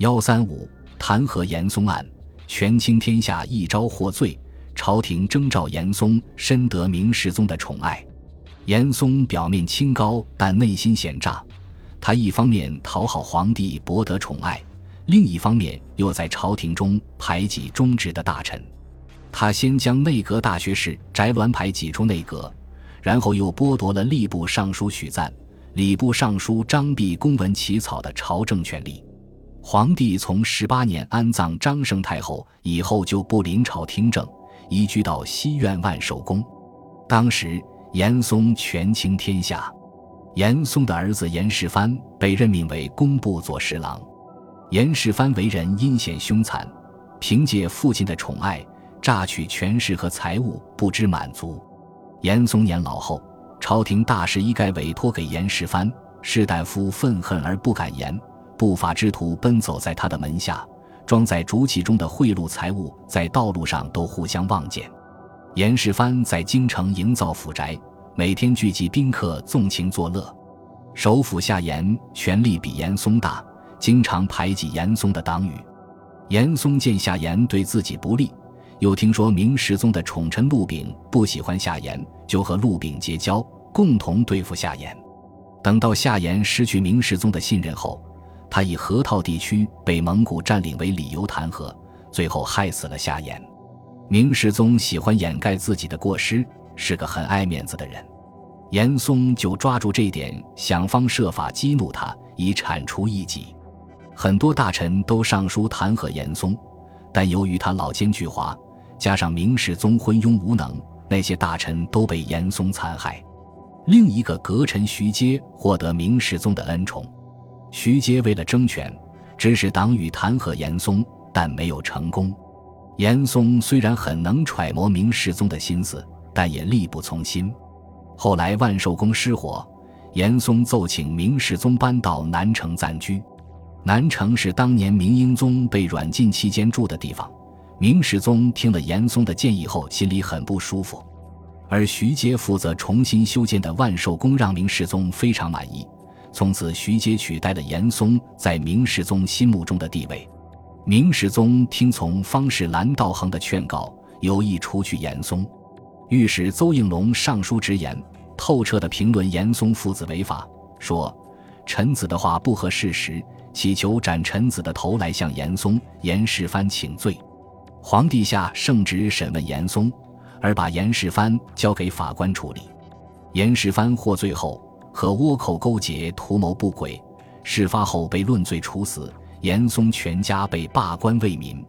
幺三五弹劾严嵩案，权倾天下一朝获罪，朝廷征召严嵩，深得明世宗的宠爱。严嵩表面清高，但内心险诈。他一方面讨好皇帝，博得宠爱，另一方面又在朝廷中排挤忠直的大臣。他先将内阁大学士翟鸾排挤出内阁，然后又剥夺了吏部尚书许赞、礼部尚书张弼公文起草的朝政权利。皇帝从十八年安葬张生太后以后，就不临朝听政，移居到西苑万寿宫。当时严嵩权倾天下，严嵩的儿子严世蕃被任命为工部左侍郎。严世蕃为人阴险凶残，凭借父亲的宠爱。榨取权势和财物，不知满足。严嵩年老后，朝廷大事一概委托给严世蕃，士大夫愤恨而不敢言，不法之徒奔走在他的门下，装在竹器中的贿赂财物，在道路上都互相望见。严世蕃在京城营造府宅，每天聚集宾客纵情作乐。首辅夏言权力比严嵩大，经常排挤严嵩的党羽。严嵩见夏言对自己不利。又听说明世宗的宠臣陆炳不喜欢夏言，就和陆炳结交，共同对付夏言。等到夏言失去明世宗的信任后，他以河套地区被蒙古占领为理由弹劾，最后害死了夏言。明世宗喜欢掩盖自己的过失，是个很爱面子的人。严嵩就抓住这点，想方设法激怒他，以铲除异己。很多大臣都上书弹劾严嵩，但由于他老奸巨猾。加上明世宗昏庸无能，那些大臣都被严嵩残害。另一个阁臣徐阶获得明世宗的恩宠。徐阶为了争权，指使党羽弹劾严嵩，但没有成功。严嵩虽然很能揣摩明世宗的心思，但也力不从心。后来万寿宫失火，严嵩奏请明世宗搬到南城暂居。南城是当年明英宗被软禁期间住的地方。明世宗听了严嵩的建议后，心里很不舒服，而徐阶负责重新修建的万寿宫让明世宗非常满意。从此，徐阶取代了严嵩在明世宗心目中的地位。明世宗听从方士兰道衡的劝告，有意除去严嵩。御史邹应龙上书直言，透彻地评论严嵩父子违法，说：“臣子的话不合事实，乞求斩臣子的头来向严嵩、严世蕃请罪。”皇帝下圣旨审问严嵩，而把严世蕃交给法官处理。严世蕃获罪后，和倭寇勾结，图谋不轨。事发后被论罪处死，严嵩全家被罢官为民。